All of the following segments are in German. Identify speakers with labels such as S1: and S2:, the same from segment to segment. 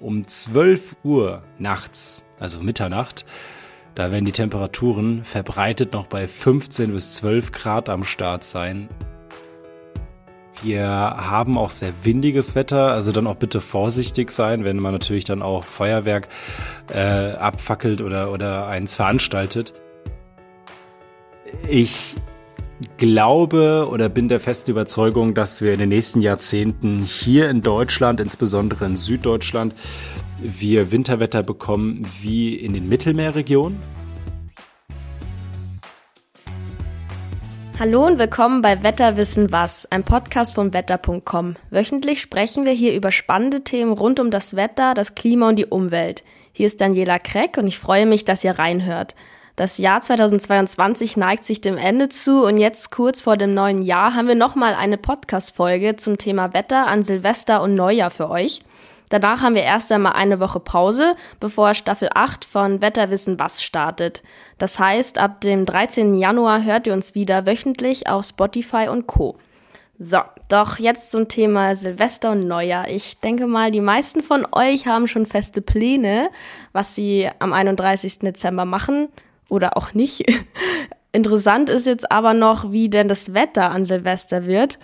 S1: um 12 Uhr nachts, also Mitternacht, da werden die Temperaturen verbreitet noch bei 15 bis 12 Grad am Start sein. Wir haben auch sehr windiges Wetter, also dann auch bitte vorsichtig sein, wenn man natürlich dann auch Feuerwerk äh, abfackelt oder, oder eins veranstaltet. Ich glaube oder bin der festen Überzeugung, dass wir in den nächsten Jahrzehnten hier in Deutschland, insbesondere in Süddeutschland, wir Winterwetter bekommen wie in den Mittelmeerregionen.
S2: Hallo und willkommen bei Wetterwissen was, ein Podcast von wetter.com. Wöchentlich sprechen wir hier über spannende Themen rund um das Wetter, das Klima und die Umwelt. Hier ist Daniela Kreck und ich freue mich, dass ihr reinhört. Das Jahr 2022 neigt sich dem Ende zu und jetzt kurz vor dem neuen Jahr haben wir nochmal eine Podcast-Folge zum Thema Wetter an Silvester und Neujahr für euch. Danach haben wir erst einmal eine Woche Pause, bevor Staffel 8 von Wetterwissen was startet. Das heißt, ab dem 13. Januar hört ihr uns wieder wöchentlich auf Spotify und Co. So, doch jetzt zum Thema Silvester und Neujahr. Ich denke mal, die meisten von euch haben schon feste Pläne, was sie am 31. Dezember machen oder auch nicht. Interessant ist jetzt aber noch, wie denn das Wetter an Silvester wird.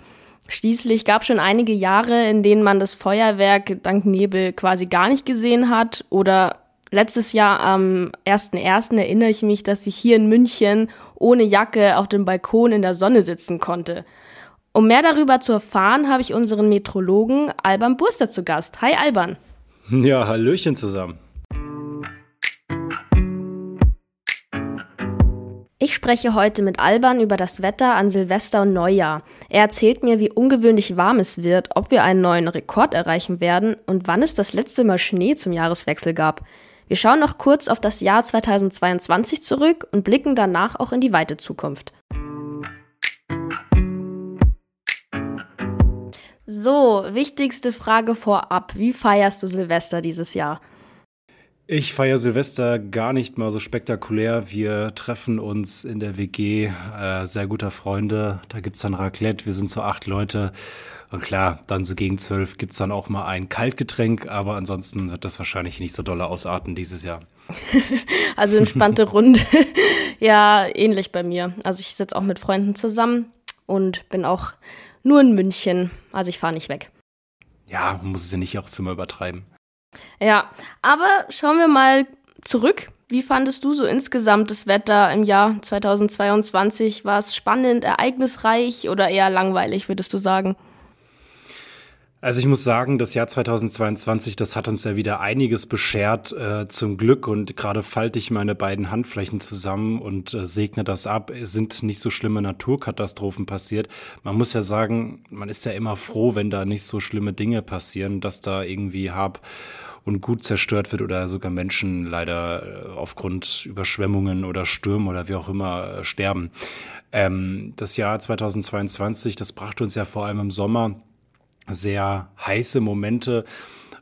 S2: Schließlich gab es schon einige Jahre, in denen man das Feuerwerk dank Nebel quasi gar nicht gesehen hat. Oder letztes Jahr am 1.1. erinnere ich mich, dass ich hier in München ohne Jacke auf dem Balkon in der Sonne sitzen konnte. Um mehr darüber zu erfahren, habe ich unseren Metrologen Alban Burster zu Gast. Hi Alban.
S1: Ja, Hallöchen zusammen.
S2: Ich spreche heute mit Alban über das Wetter an Silvester und Neujahr. Er erzählt mir, wie ungewöhnlich warm es wird, ob wir einen neuen Rekord erreichen werden und wann es das letzte Mal Schnee zum Jahreswechsel gab. Wir schauen noch kurz auf das Jahr 2022 zurück und blicken danach auch in die weite Zukunft. So, wichtigste Frage vorab. Wie feierst du Silvester dieses Jahr?
S1: Ich feiere Silvester gar nicht mal so spektakulär. Wir treffen uns in der WG äh, sehr guter Freunde. Da gibt's dann Raclette. Wir sind so acht Leute. Und klar, dann so gegen zwölf gibt's dann auch mal ein Kaltgetränk. Aber ansonsten wird das wahrscheinlich nicht so dolle ausarten dieses Jahr.
S2: also entspannte Runde. ja, ähnlich bei mir. Also ich sitze auch mit Freunden zusammen und bin auch nur in München. Also ich fahre nicht weg.
S1: Ja, muss es ja nicht auch zu mal übertreiben.
S2: Ja, aber schauen wir mal zurück. Wie fandest du so insgesamt das Wetter im Jahr 2022? War es spannend, ereignisreich oder eher langweilig, würdest du sagen?
S1: Also ich muss sagen, das Jahr 2022, das hat uns ja wieder einiges beschert, äh, zum Glück. Und gerade falte ich meine beiden Handflächen zusammen und äh, segne das ab. Es sind nicht so schlimme Naturkatastrophen passiert. Man muss ja sagen, man ist ja immer froh, wenn da nicht so schlimme Dinge passieren, dass da irgendwie Hab und Gut zerstört wird oder sogar Menschen leider äh, aufgrund Überschwemmungen oder Stürmen oder wie auch immer äh, sterben. Ähm, das Jahr 2022, das brachte uns ja vor allem im Sommer sehr heiße Momente,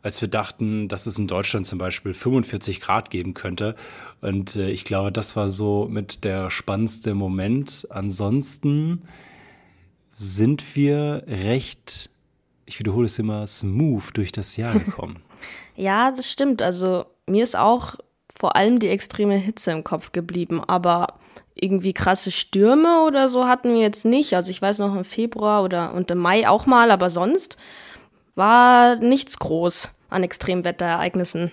S1: als wir dachten, dass es in Deutschland zum Beispiel 45 Grad geben könnte. Und äh, ich glaube, das war so mit der spannendste Moment. Ansonsten sind wir recht, ich wiederhole es immer, smooth durch das Jahr gekommen.
S2: ja, das stimmt. Also mir ist auch vor allem die extreme Hitze im Kopf geblieben. Aber irgendwie krasse Stürme oder so hatten wir jetzt nicht. Also ich weiß noch im Februar oder und im Mai auch mal, aber sonst war nichts groß an Extremwetterereignissen.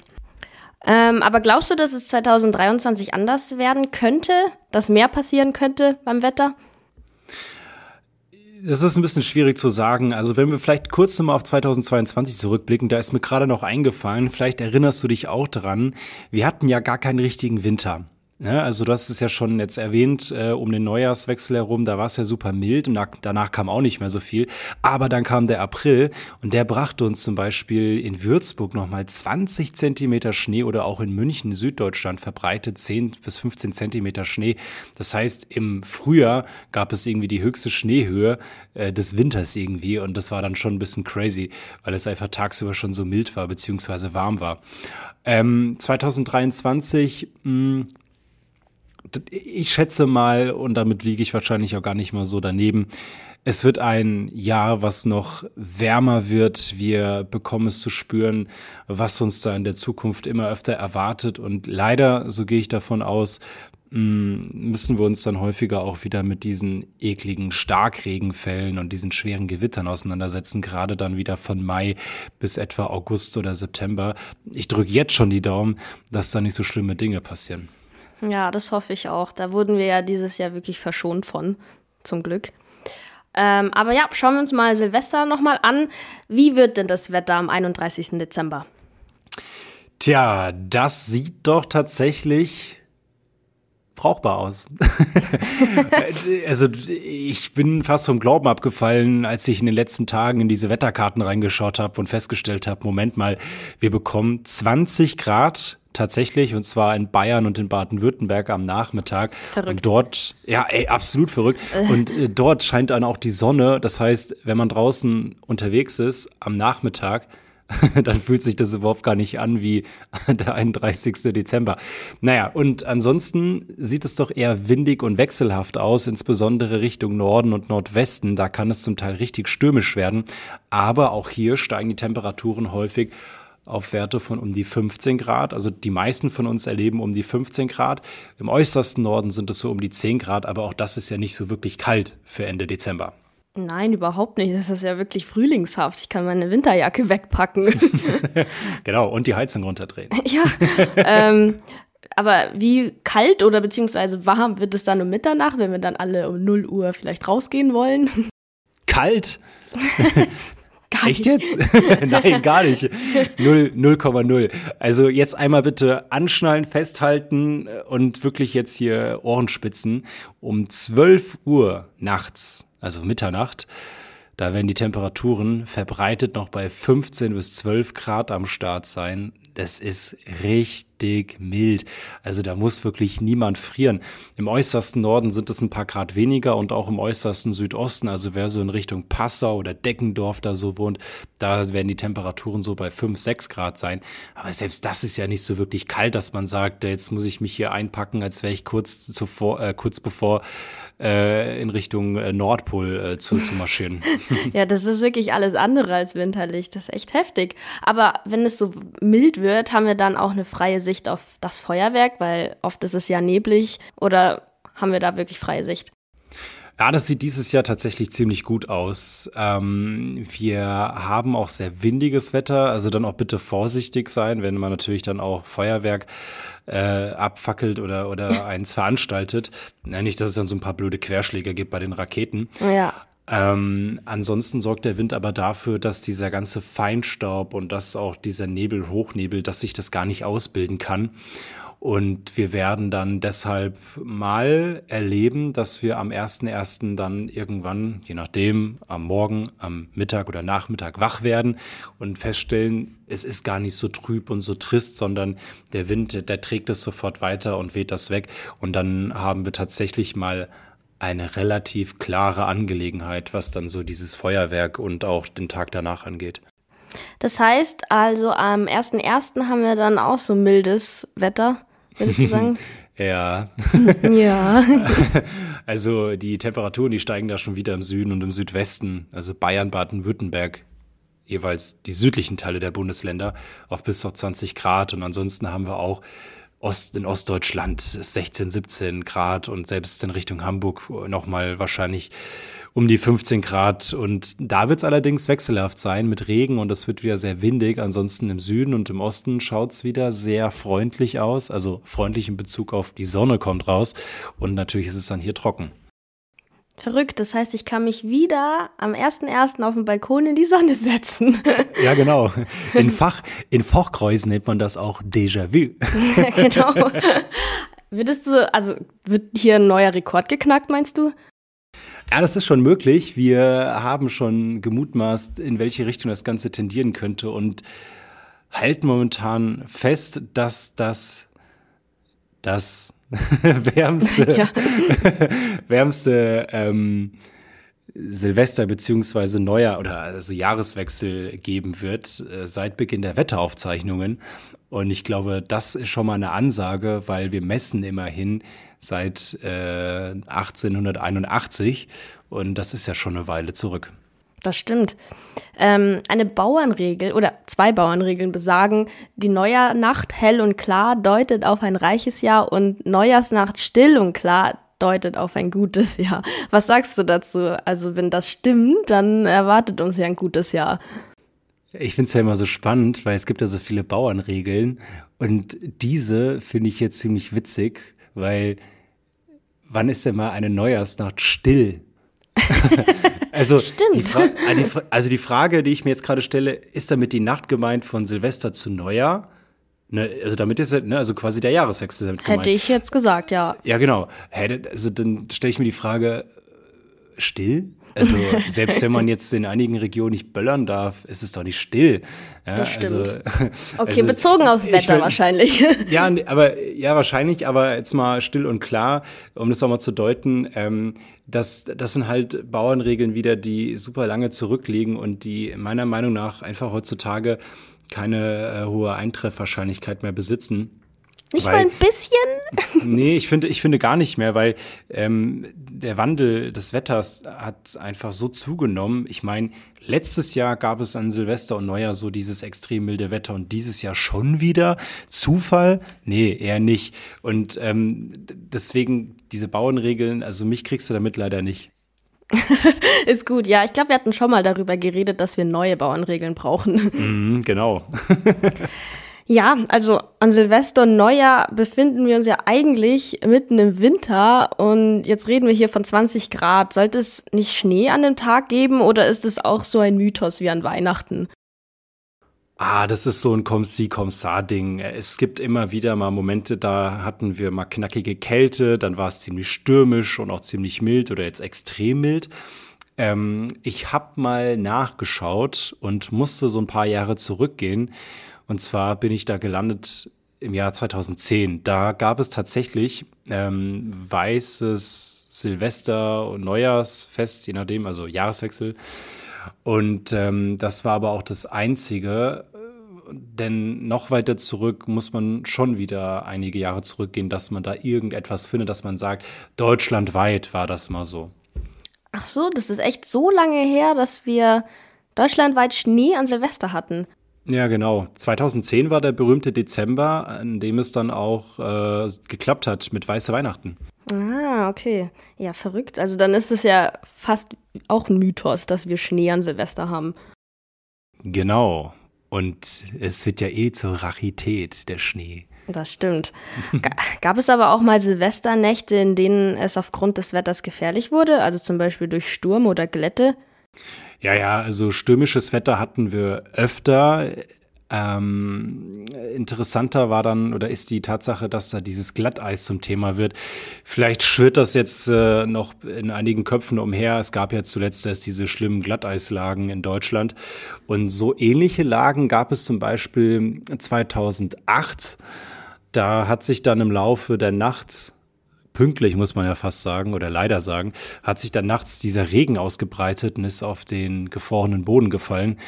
S2: Ähm, aber glaubst du, dass es 2023 anders werden könnte, dass mehr passieren könnte beim Wetter?
S1: Das ist ein bisschen schwierig zu sagen. Also wenn wir vielleicht kurz nochmal auf 2022 zurückblicken, da ist mir gerade noch eingefallen, vielleicht erinnerst du dich auch dran, wir hatten ja gar keinen richtigen Winter. Ne, also du hast es ja schon jetzt erwähnt, äh, um den Neujahrswechsel herum, da war es ja super mild und da, danach kam auch nicht mehr so viel. Aber dann kam der April und der brachte uns zum Beispiel in Würzburg nochmal 20 Zentimeter Schnee oder auch in München, Süddeutschland, verbreitet 10 bis 15 Zentimeter Schnee. Das heißt, im Frühjahr gab es irgendwie die höchste Schneehöhe äh, des Winters irgendwie und das war dann schon ein bisschen crazy, weil es einfach tagsüber schon so mild war, beziehungsweise warm war. Ähm, 2023, mh, ich schätze mal, und damit liege ich wahrscheinlich auch gar nicht mal so daneben, es wird ein Jahr, was noch wärmer wird. Wir bekommen es zu spüren, was uns da in der Zukunft immer öfter erwartet. Und leider, so gehe ich davon aus, mm, müssen wir uns dann häufiger auch wieder mit diesen ekligen Starkregenfällen und diesen schweren Gewittern auseinandersetzen, gerade dann wieder von Mai bis etwa August oder September. Ich drücke jetzt schon die Daumen, dass da nicht so schlimme Dinge passieren.
S2: Ja, das hoffe ich auch. Da wurden wir ja dieses Jahr wirklich verschont von, zum Glück. Ähm, aber ja, schauen wir uns mal Silvester nochmal an. Wie wird denn das Wetter am 31. Dezember?
S1: Tja, das sieht doch tatsächlich brauchbar aus. also ich bin fast vom Glauben abgefallen, als ich in den letzten Tagen in diese Wetterkarten reingeschaut habe und festgestellt habe, Moment mal, wir bekommen 20 Grad tatsächlich, und zwar in Bayern und in Baden-Württemberg am Nachmittag. Verrückt. Und dort, ja, ey, absolut verrückt. Und äh, dort scheint dann auch die Sonne. Das heißt, wenn man draußen unterwegs ist am Nachmittag, dann fühlt sich das überhaupt gar nicht an wie der 31. Dezember. Naja, und ansonsten sieht es doch eher windig und wechselhaft aus, insbesondere Richtung Norden und Nordwesten. Da kann es zum Teil richtig stürmisch werden. Aber auch hier steigen die Temperaturen häufig auf Werte von um die 15 Grad. Also die meisten von uns erleben um die 15 Grad. Im äußersten Norden sind es so um die 10 Grad, aber auch das ist ja nicht so wirklich kalt für Ende Dezember.
S2: Nein, überhaupt nicht. Das ist ja wirklich frühlingshaft. Ich kann meine Winterjacke wegpacken.
S1: genau, und die Heizung runterdrehen.
S2: ja. Ähm, aber wie kalt oder beziehungsweise warm wird es dann um Mitternacht, wenn wir dann alle um 0 Uhr vielleicht rausgehen wollen?
S1: Kalt? Gar Echt jetzt? Nein, gar nicht. 0,0. Also jetzt einmal bitte anschnallen, festhalten und wirklich jetzt hier Ohrenspitzen. Um 12 Uhr nachts, also Mitternacht, da werden die Temperaturen verbreitet noch bei 15 bis 12 Grad am Start sein das ist richtig mild. Also da muss wirklich niemand frieren. Im äußersten Norden sind es ein paar Grad weniger und auch im äußersten Südosten, also wer so in Richtung Passau oder Deckendorf da so wohnt, da werden die Temperaturen so bei 5, 6 Grad sein. Aber selbst das ist ja nicht so wirklich kalt, dass man sagt, jetzt muss ich mich hier einpacken, als wäre ich kurz zuvor, äh, kurz bevor äh, in Richtung äh, Nordpol äh, zu, zu marschieren.
S2: ja, das ist wirklich alles andere als winterlich. Das ist echt heftig. Aber wenn es so mild wird, haben wir dann auch eine freie Sicht auf das Feuerwerk, weil oft ist es ja neblig. Oder haben wir da wirklich freie Sicht?
S1: Ja, das sieht dieses Jahr tatsächlich ziemlich gut aus. Ähm, wir haben auch sehr windiges Wetter, also dann auch bitte vorsichtig sein, wenn man natürlich dann auch Feuerwerk äh, abfackelt oder, oder eins veranstaltet. Ja, nicht, dass es dann so ein paar blöde Querschläge gibt bei den Raketen.
S2: Ja.
S1: Ähm, ansonsten sorgt der Wind aber dafür, dass dieser ganze Feinstaub und dass auch dieser Nebel, Hochnebel, dass sich das gar nicht ausbilden kann. Und wir werden dann deshalb mal erleben, dass wir am 1.1. dann irgendwann, je nachdem, am Morgen, am Mittag oder Nachmittag wach werden und feststellen, es ist gar nicht so trüb und so trist, sondern der Wind, der trägt es sofort weiter und weht das weg. Und dann haben wir tatsächlich mal eine relativ klare Angelegenheit, was dann so dieses Feuerwerk und auch den Tag danach angeht.
S2: Das heißt also, am 1.1. haben wir dann auch so mildes Wetter würdest du sagen?
S1: ja.
S2: ja.
S1: also die Temperaturen, die steigen da schon wieder im Süden und im Südwesten, also Bayern, Baden-Württemberg, jeweils die südlichen Teile der Bundesländer, auf bis zu 20 Grad. Und ansonsten haben wir auch Ost, in Ostdeutschland 16, 17 Grad und selbst in Richtung Hamburg nochmal wahrscheinlich um die 15 Grad. Und da wird es allerdings wechselhaft sein mit Regen und es wird wieder sehr windig. Ansonsten im Süden und im Osten schaut es wieder sehr freundlich aus. Also freundlich in Bezug auf die Sonne kommt raus. Und natürlich ist es dann hier trocken.
S2: Verrückt, das heißt, ich kann mich wieder am 1.1. auf dem Balkon in die Sonne setzen.
S1: Ja, genau. In, Fach, in Fachkreisen nennt man das auch Déjà-vu.
S2: genau. Würdest du, also wird hier ein neuer Rekord geknackt, meinst du?
S1: Ja, das ist schon möglich. Wir haben schon gemutmaßt, in welche Richtung das Ganze tendieren könnte und halten momentan fest, dass das das wärmste, wärmste ähm, Silvester beziehungsweise Neujahr oder also Jahreswechsel geben wird äh, seit Beginn der Wetteraufzeichnungen. Und ich glaube, das ist schon mal eine Ansage, weil wir messen immerhin seit äh, 1881 und das ist ja schon eine Weile zurück.
S2: Das stimmt. Ähm, eine Bauernregel oder zwei Bauernregeln besagen, die Neujahrnacht hell und klar deutet auf ein reiches Jahr und Neujahrsnacht still und klar deutet auf ein gutes Jahr. Was sagst du dazu? Also wenn das stimmt, dann erwartet uns ja ein gutes Jahr.
S1: Ich finde es ja immer so spannend, weil es gibt ja so viele Bauernregeln und diese finde ich jetzt ziemlich witzig, weil wann ist denn mal eine Neujahrsnacht still? also, Stimmt. Die also, die Frage, die ich mir jetzt gerade stelle, ist damit die Nacht gemeint von Silvester zu Neujahr? Ne, also damit ist ne, also quasi der Jahreswechsel
S2: damit gemeint. Hätte ich jetzt gesagt, ja.
S1: Ja, genau. Also dann stelle ich mir die Frage, still? Also selbst wenn man jetzt in einigen Regionen nicht böllern darf, ist es doch nicht still.
S2: Ja, das stimmt. Also, okay, also, bezogen aufs Wetter will, wahrscheinlich.
S1: Ja, aber ja, wahrscheinlich, aber jetzt mal still und klar, um das auch mal zu deuten, ähm, das, das sind halt Bauernregeln wieder, die super lange zurückliegen und die meiner Meinung nach einfach heutzutage keine äh, hohe Eintreffwahrscheinlichkeit mehr besitzen.
S2: Nicht weil, mal ein bisschen?
S1: nee, ich finde, ich finde gar nicht mehr, weil ähm, der Wandel des Wetters hat einfach so zugenommen. Ich meine, letztes Jahr gab es an Silvester und Neujahr so dieses extrem milde Wetter und dieses Jahr schon wieder. Zufall? Nee, eher nicht. Und ähm, deswegen diese Bauernregeln, also mich kriegst du damit leider nicht.
S2: Ist gut, ja. Ich glaube, wir hatten schon mal darüber geredet, dass wir neue Bauernregeln brauchen.
S1: Mhm, genau.
S2: ja, also an Silvester und Neujahr befinden wir uns ja eigentlich mitten im Winter und jetzt reden wir hier von 20 Grad. Sollte es nicht Schnee an dem Tag geben oder ist es auch so ein Mythos wie an Weihnachten?
S1: Ah, das ist so ein Komm-Si, Komm-Sa-Ding. Es gibt immer wieder mal Momente, da hatten wir mal knackige Kälte, dann war es ziemlich stürmisch und auch ziemlich mild oder jetzt extrem mild. Ähm, ich habe mal nachgeschaut und musste so ein paar Jahre zurückgehen. Und zwar bin ich da gelandet im Jahr 2010. Da gab es tatsächlich ähm, weißes Silvester- und Neujahrsfest, je nachdem, also Jahreswechsel. Und ähm, das war aber auch das einzige, denn noch weiter zurück muss man schon wieder einige Jahre zurückgehen, dass man da irgendetwas findet, dass man sagt, deutschlandweit war das mal so.
S2: Ach so, das ist echt so lange her, dass wir deutschlandweit Schnee an Silvester hatten.
S1: Ja, genau. 2010 war der berühmte Dezember, an dem es dann auch äh, geklappt hat mit Weiße Weihnachten.
S2: Ah, okay. Ja, verrückt. Also dann ist es ja fast auch ein Mythos, dass wir Schnee an Silvester haben.
S1: Genau. Und es wird ja eh zur Rarität, der Schnee.
S2: Das stimmt. Gab es aber auch mal Silvesternächte, in denen es aufgrund des Wetters gefährlich wurde, also zum Beispiel durch Sturm oder Glätte?
S1: Ja, ja, also stürmisches Wetter hatten wir öfter. Ähm, interessanter war dann oder ist die Tatsache, dass da dieses Glatteis zum Thema wird. Vielleicht schwirrt das jetzt äh, noch in einigen Köpfen umher. Es gab ja zuletzt erst diese schlimmen Glatteislagen in Deutschland. Und so ähnliche Lagen gab es zum Beispiel 2008. Da hat sich dann im Laufe der Nacht pünktlich, muss man ja fast sagen, oder leider sagen, hat sich dann nachts dieser Regen ausgebreitet und ist auf den gefrorenen Boden gefallen.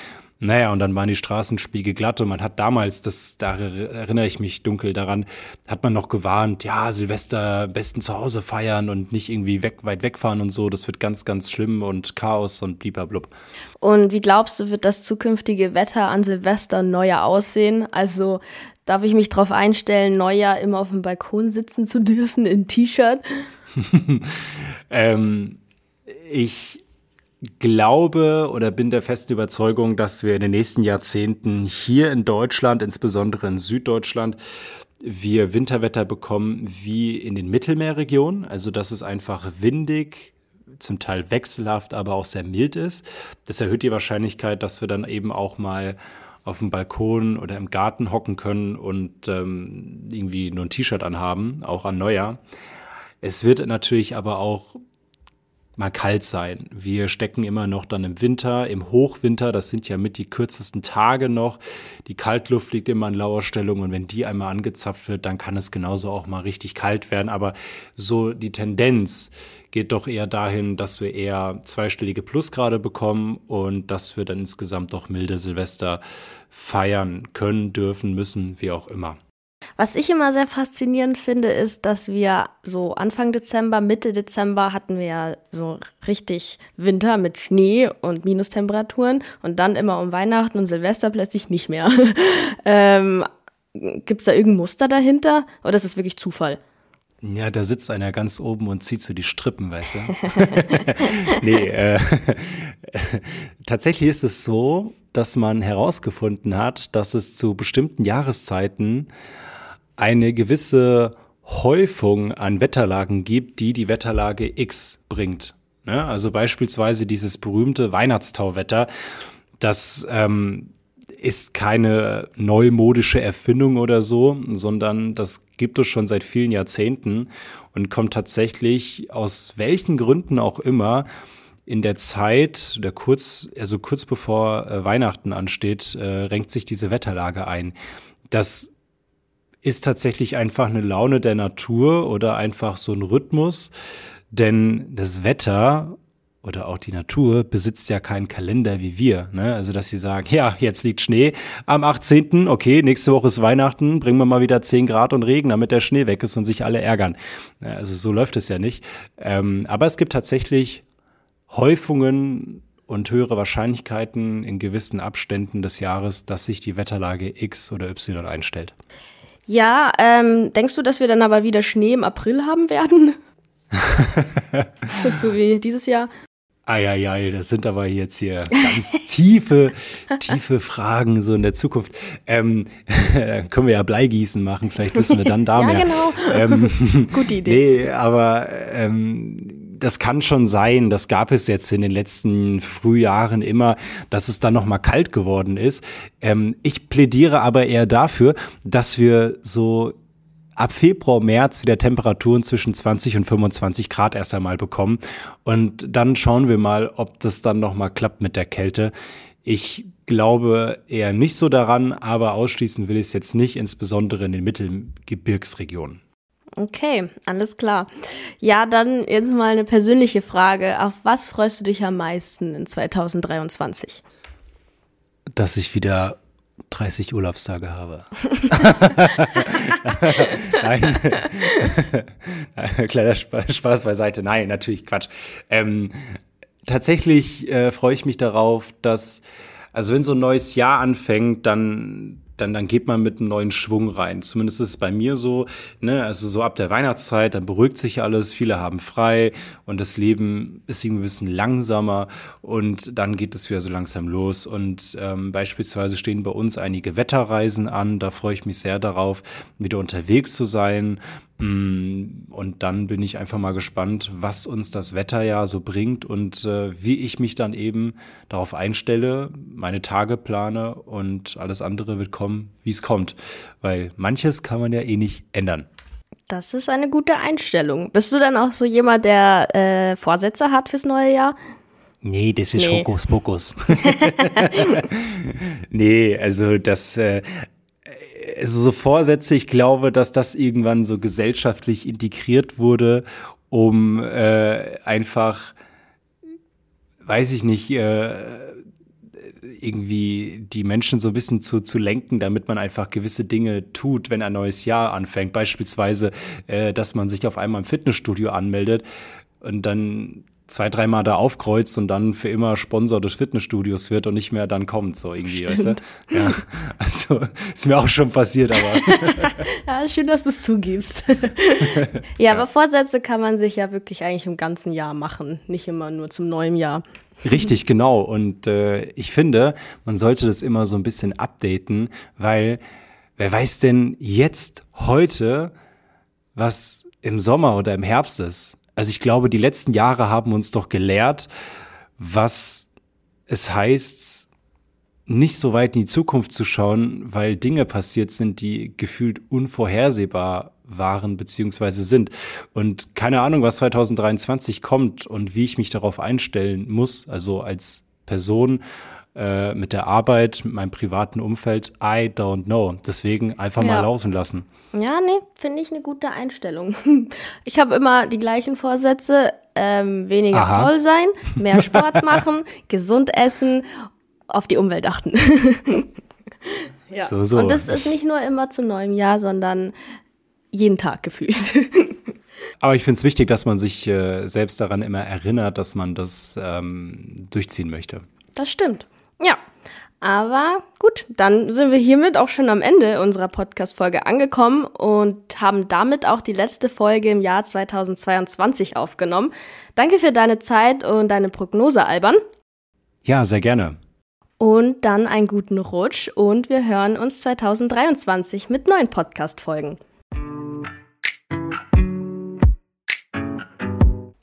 S1: Naja, und dann waren die Straßenspiegel glatt und man hat damals, das, da erinnere ich mich dunkel daran, hat man noch gewarnt, ja, Silvester besten zu Hause feiern und nicht irgendwie weg, weit wegfahren und so, das wird ganz, ganz schlimm und Chaos und blub.
S2: Und wie glaubst du, wird das zukünftige Wetter an Silvester neuer aussehen? Also darf ich mich darauf einstellen, Neujahr immer auf dem Balkon sitzen zu dürfen in T-Shirt?
S1: ähm, ich glaube oder bin der festen Überzeugung, dass wir in den nächsten Jahrzehnten hier in Deutschland, insbesondere in Süddeutschland, wir Winterwetter bekommen wie in den Mittelmeerregionen. Also dass es einfach windig, zum Teil wechselhaft, aber auch sehr mild ist. Das erhöht die Wahrscheinlichkeit, dass wir dann eben auch mal auf dem Balkon oder im Garten hocken können und ähm, irgendwie nur ein T-Shirt anhaben, auch an Neujahr. Es wird natürlich aber auch mal kalt sein. Wir stecken immer noch dann im Winter, im Hochwinter, das sind ja mit die kürzesten Tage noch. Die Kaltluft liegt immer in lauer Stellung und wenn die einmal angezapft wird, dann kann es genauso auch mal richtig kalt werden. Aber so die Tendenz geht doch eher dahin, dass wir eher zweistellige Plusgrade bekommen und dass wir dann insgesamt doch milde Silvester feiern können, dürfen, müssen, wie auch immer.
S2: Was ich immer sehr faszinierend finde, ist, dass wir so Anfang Dezember, Mitte Dezember hatten wir ja so richtig Winter mit Schnee und Minustemperaturen und dann immer um Weihnachten und Silvester plötzlich nicht mehr. ähm, Gibt es da irgendein Muster dahinter oder ist es wirklich Zufall?
S1: Ja, da sitzt einer ganz oben und zieht so die Strippen, weißt du? nee, äh, tatsächlich ist es so, dass man herausgefunden hat, dass es zu bestimmten Jahreszeiten eine gewisse Häufung an Wetterlagen gibt, die die Wetterlage X bringt. Ne? Also beispielsweise dieses berühmte Weihnachtstauwetter, das ähm, ist keine neumodische Erfindung oder so, sondern das gibt es schon seit vielen Jahrzehnten und kommt tatsächlich aus welchen Gründen auch immer in der Zeit, der kurz, also kurz bevor äh, Weihnachten ansteht, äh, renkt sich diese Wetterlage ein. Das ist tatsächlich einfach eine Laune der Natur oder einfach so ein Rhythmus, denn das Wetter oder auch die Natur besitzt ja keinen Kalender wie wir. Ne? Also, dass sie sagen, ja, jetzt liegt Schnee am 18., okay, nächste Woche ist Weihnachten, bringen wir mal wieder 10 Grad und Regen, damit der Schnee weg ist und sich alle ärgern. Also so läuft es ja nicht. Ähm, aber es gibt tatsächlich Häufungen und höhere Wahrscheinlichkeiten in gewissen Abständen des Jahres, dass sich die Wetterlage X oder Y einstellt.
S2: Ja, ähm, denkst du, dass wir dann aber wieder Schnee im April haben werden? ist das so wie dieses Jahr?
S1: Eieiei, das sind aber jetzt hier ganz tiefe, tiefe Fragen so in der Zukunft. Ähm, können wir ja Bleigießen machen, vielleicht wissen wir dann da
S2: ja,
S1: mehr.
S2: Ja, genau.
S1: Ähm, Gute Idee. Nee, aber ähm, das kann schon sein, das gab es jetzt in den letzten Frühjahren immer, dass es dann nochmal kalt geworden ist. Ähm, ich plädiere aber eher dafür, dass wir so ab Februar, März wieder Temperaturen zwischen 20 und 25 Grad erst einmal bekommen. Und dann schauen wir mal, ob das dann nochmal klappt mit der Kälte. Ich glaube eher nicht so daran, aber ausschließen will ich es jetzt nicht, insbesondere in den Mittelgebirgsregionen.
S2: Okay, alles klar. Ja, dann jetzt mal eine persönliche Frage. Auf was freust du dich am meisten in 2023?
S1: Dass ich wieder 30 Urlaubstage habe. Nein. Kleiner Spaß beiseite. Nein, natürlich Quatsch. Ähm, tatsächlich äh, freue ich mich darauf, dass, also wenn so ein neues Jahr anfängt, dann dann, dann geht man mit einem neuen Schwung rein. Zumindest ist es bei mir so, ne, also so ab der Weihnachtszeit, dann beruhigt sich alles, viele haben frei und das Leben ist irgendwie ein bisschen langsamer und dann geht es wieder so langsam los. Und ähm, beispielsweise stehen bei uns einige Wetterreisen an, da freue ich mich sehr darauf, wieder unterwegs zu sein Mm, und dann bin ich einfach mal gespannt, was uns das Wetter ja so bringt und äh, wie ich mich dann eben darauf einstelle, meine Tage plane und alles andere wird kommen, wie es kommt. Weil manches kann man ja eh nicht ändern.
S2: Das ist eine gute Einstellung. Bist du dann auch so jemand, der äh, Vorsätze hat fürs neue Jahr?
S1: Nee, das ist nee. Hokuspokus. nee, also das, äh, also so Vorsätze, ich glaube, dass das irgendwann so gesellschaftlich integriert wurde, um äh, einfach, weiß ich nicht, äh, irgendwie die Menschen so ein bisschen zu, zu lenken, damit man einfach gewisse Dinge tut, wenn ein neues Jahr anfängt. Beispielsweise, äh, dass man sich auf einmal im Fitnessstudio anmeldet und dann zwei, dreimal da aufkreuzt und dann für immer Sponsor des Fitnessstudios wird und nicht mehr dann kommt, so irgendwie, weißt du? Ja, also ist mir auch schon passiert, aber.
S2: ja, schön, dass du es zugibst. ja, ja, aber Vorsätze kann man sich ja wirklich eigentlich im ganzen Jahr machen, nicht immer nur zum neuen Jahr.
S1: Richtig, genau. Und äh, ich finde, man sollte das immer so ein bisschen updaten, weil wer weiß denn jetzt heute, was im Sommer oder im Herbst ist? Also ich glaube, die letzten Jahre haben uns doch gelehrt, was es heißt, nicht so weit in die Zukunft zu schauen, weil Dinge passiert sind, die gefühlt unvorhersehbar waren beziehungsweise sind. Und keine Ahnung, was 2023 kommt und wie ich mich darauf einstellen muss, also als Person äh, mit der Arbeit, mit meinem privaten Umfeld, I don't know. Deswegen einfach ja. mal laufen lassen.
S2: Ja, nee, finde ich eine gute Einstellung. Ich habe immer die gleichen Vorsätze, ähm, weniger Aha. faul sein, mehr Sport machen, gesund essen, auf die Umwelt achten. ja. So, so. Und das ist nicht nur immer zu neuem Jahr, sondern jeden Tag gefühlt.
S1: Aber ich finde es wichtig, dass man sich äh, selbst daran immer erinnert, dass man das ähm, durchziehen möchte.
S2: Das stimmt. Ja. Aber gut, dann sind wir hiermit auch schon am Ende unserer Podcast-Folge angekommen und haben damit auch die letzte Folge im Jahr 2022 aufgenommen. Danke für deine Zeit und deine Prognose, Alban.
S1: Ja, sehr gerne.
S2: Und dann einen guten Rutsch und wir hören uns 2023 mit neuen Podcast-Folgen.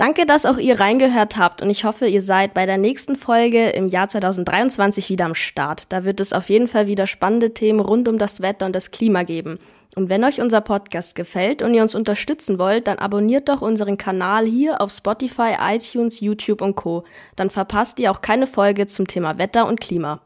S2: Danke, dass auch ihr reingehört habt und ich hoffe, ihr seid bei der nächsten Folge im Jahr 2023 wieder am Start. Da wird es auf jeden Fall wieder spannende Themen rund um das Wetter und das Klima geben. Und wenn euch unser Podcast gefällt und ihr uns unterstützen wollt, dann abonniert doch unseren Kanal hier auf Spotify, iTunes, YouTube und Co. Dann verpasst ihr auch keine Folge zum Thema Wetter und Klima.